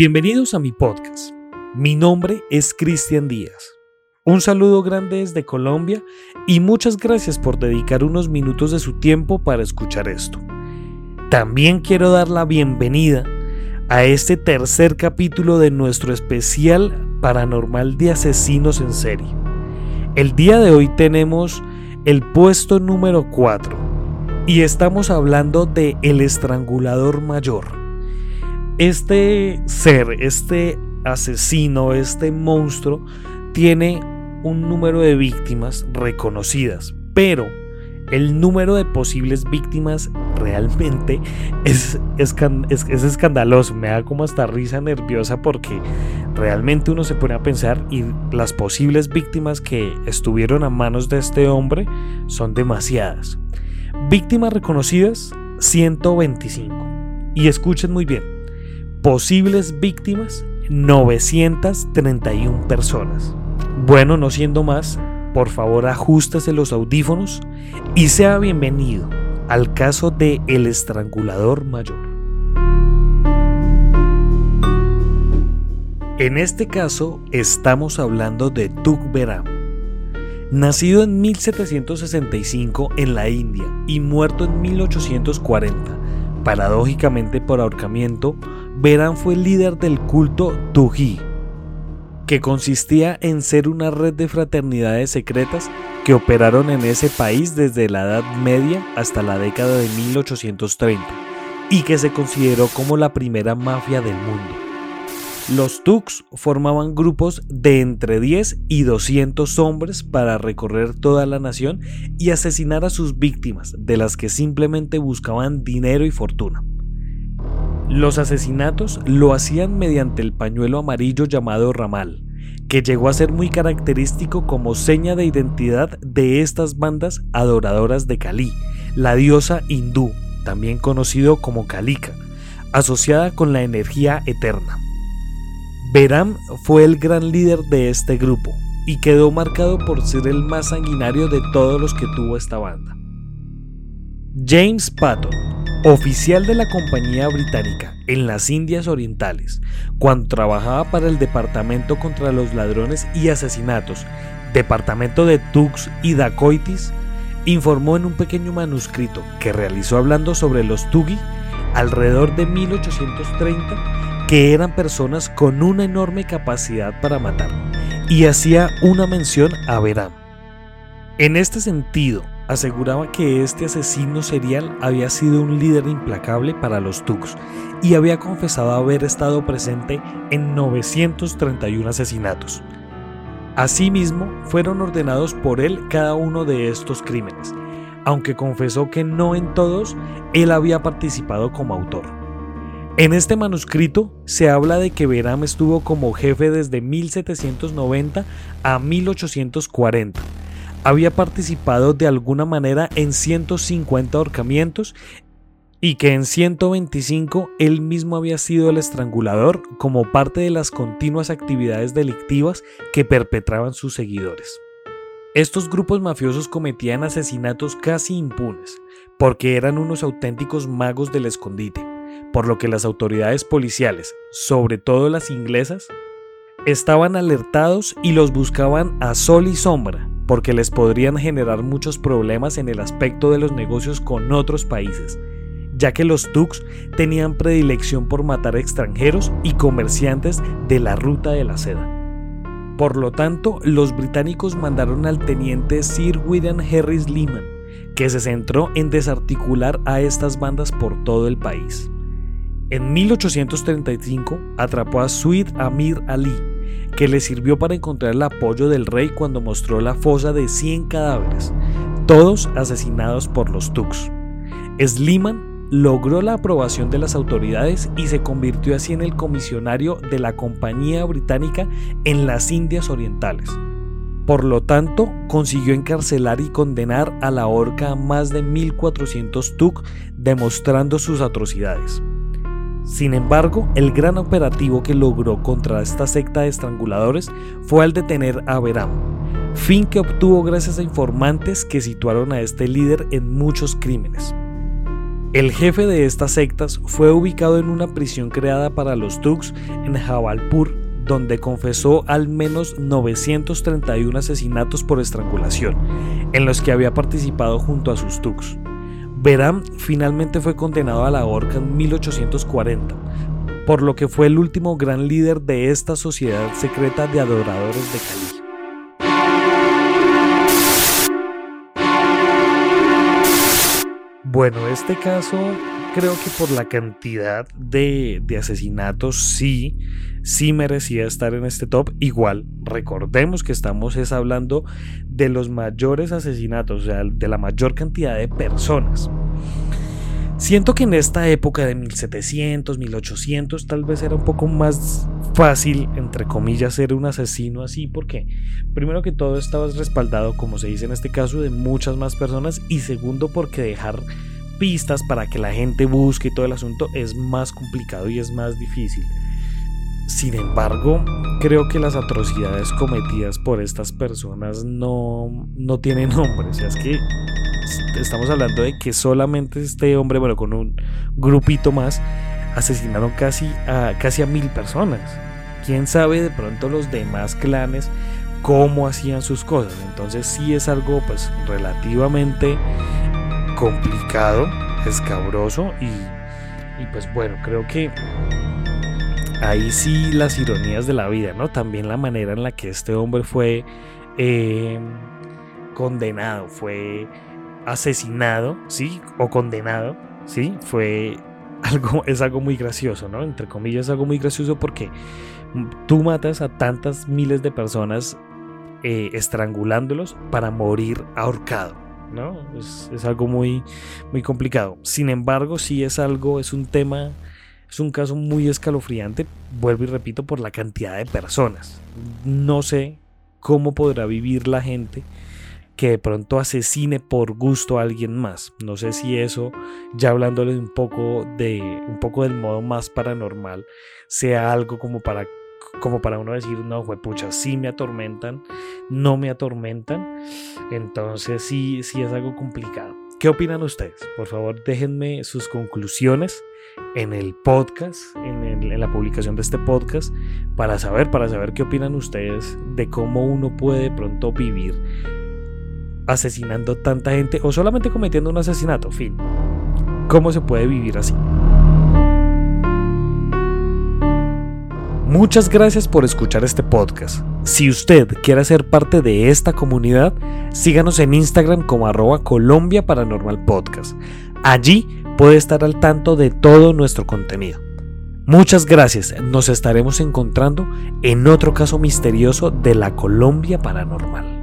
Bienvenidos a mi podcast. Mi nombre es Cristian Díaz. Un saludo grande desde Colombia y muchas gracias por dedicar unos minutos de su tiempo para escuchar esto. También quiero dar la bienvenida a este tercer capítulo de nuestro especial paranormal de asesinos en serie. El día de hoy tenemos el puesto número 4 y estamos hablando de El Estrangulador Mayor. Este ser, este asesino, este monstruo, tiene un número de víctimas reconocidas, pero el número de posibles víctimas realmente es, es, escandaloso. Me da como hasta risa nerviosa porque realmente uno se pone a pensar y las posibles víctimas que estuvieron a manos de este hombre son demasiadas. Víctimas reconocidas, 125. Y escuchen muy bien, posibles víctimas, 931 personas. Bueno, no siendo más, por favor ajustase los audífonos y sea bienvenido al caso de El Estrangulador Mayor. En este caso estamos hablando de Tug Beram. Nacido en 1765 en la India y muerto en 1840, paradójicamente por ahorcamiento, Beram fue el líder del culto Tuji, que consistía en ser una red de fraternidades secretas que operaron en ese país desde la Edad Media hasta la década de 1830 y que se consideró como la primera mafia del mundo. Los Tux formaban grupos de entre 10 y 200 hombres para recorrer toda la nación y asesinar a sus víctimas, de las que simplemente buscaban dinero y fortuna. Los asesinatos lo hacían mediante el pañuelo amarillo llamado ramal, que llegó a ser muy característico como seña de identidad de estas bandas adoradoras de Kali, la diosa hindú, también conocido como Kalika, asociada con la energía eterna. Beram fue el gran líder de este grupo y quedó marcado por ser el más sanguinario de todos los que tuvo esta banda. James Patton oficial de la compañía británica en las Indias Orientales, cuando trabajaba para el Departamento contra los Ladrones y Asesinatos, Departamento de Tux y Dacoitis, informó en un pequeño manuscrito que realizó hablando sobre los Tugi alrededor de 1830 que eran personas con una enorme capacidad para matar, y hacía una mención a Beram. En este sentido, aseguraba que este asesino serial había sido un líder implacable para los Tux y había confesado haber estado presente en 931 asesinatos. Asimismo, fueron ordenados por él cada uno de estos crímenes, aunque confesó que no en todos él había participado como autor. En este manuscrito se habla de que Beram estuvo como jefe desde 1790 a 1840 había participado de alguna manera en 150 ahorcamientos y que en 125 él mismo había sido el estrangulador como parte de las continuas actividades delictivas que perpetraban sus seguidores. Estos grupos mafiosos cometían asesinatos casi impunes, porque eran unos auténticos magos del escondite, por lo que las autoridades policiales, sobre todo las inglesas, estaban alertados y los buscaban a sol y sombra, porque les podrían generar muchos problemas en el aspecto de los negocios con otros países, ya que los Tux tenían predilección por matar extranjeros y comerciantes de la ruta de la seda. Por lo tanto, los británicos mandaron al teniente Sir William Harris Lehman, que se centró en desarticular a estas bandas por todo el país. En 1835 atrapó a Suid Amir Ali, que le sirvió para encontrar el apoyo del rey cuando mostró la fosa de 100 cadáveres, todos asesinados por los Tux. Sliman logró la aprobación de las autoridades y se convirtió así en el comisionario de la Compañía Británica en las Indias Orientales. Por lo tanto, consiguió encarcelar y condenar a la horca a más de 1.400 Tuk, demostrando sus atrocidades. Sin embargo, el gran operativo que logró contra esta secta de estranguladores fue al detener a Beram, fin que obtuvo gracias a informantes que situaron a este líder en muchos crímenes. El jefe de estas sectas fue ubicado en una prisión creada para los Tugs en Jabalpur, donde confesó al menos 931 asesinatos por estrangulación, en los que había participado junto a sus Tugs. Beram finalmente fue condenado a la horca en 1840, por lo que fue el último gran líder de esta sociedad secreta de adoradores de Kali. Bueno, este caso creo que por la cantidad de, asesinatos sí, sí merecía estar en este top. Igual, recordemos que estamos es hablando de los mayores asesinatos, o sea, de la mayor cantidad de personas. Siento que en esta época de 1700, 1800 tal vez era un poco más fácil, entre comillas, ser un asesino así, porque primero que todo estabas respaldado, como se dice en este caso, de muchas más personas y segundo porque dejar pistas para que la gente busque y todo el asunto es más complicado y es más difícil. Sin embargo, creo que las atrocidades cometidas por estas personas no, no tienen nombre. O sea, es que estamos hablando de que solamente este hombre, bueno, con un grupito más, asesinaron casi a, casi a mil personas. Quién sabe de pronto los demás clanes cómo hacían sus cosas. Entonces sí es algo pues relativamente complicado, escabroso y, pues bueno, creo que ahí sí las ironías de la vida, ¿no? También la manera en la que este hombre fue eh, condenado, fue asesinado, ¿sí? O condenado, ¿sí? Fue algo, es algo muy gracioso, ¿no? Entre comillas, es algo muy gracioso porque tú matas a tantas miles de personas eh, estrangulándolos para morir ahorcado, ¿no? Es, es, algo muy, muy complicado. Sin embargo, sí es algo, es un tema, es un caso muy escalofriante, vuelvo y repito, por la cantidad de personas. No sé cómo podrá vivir la gente que de pronto asesine por gusto a alguien más. No sé si eso, ya hablándole un poco de un poco del modo más paranormal, sea algo como para como para uno decir, no, pucha, sí me atormentan, no me atormentan. Entonces sí, sí es algo complicado. ¿Qué opinan ustedes? Por favor, déjenme sus conclusiones en el podcast, en, en, la publicación de este podcast, para saber, para saber qué opinan ustedes de cómo uno puede de pronto vivir asesinando tanta gente o solamente cometiendo un asesinato, fin. ¿Cómo se puede vivir así? Muchas gracias por escuchar este podcast. Si usted quiere ser parte de esta comunidad, síganos en Instagram como arroba Colombia Paranormal Podcast. Allí puede estar al tanto de todo nuestro contenido. Muchas gracias, nos estaremos encontrando en otro caso misterioso de la Colombia Paranormal.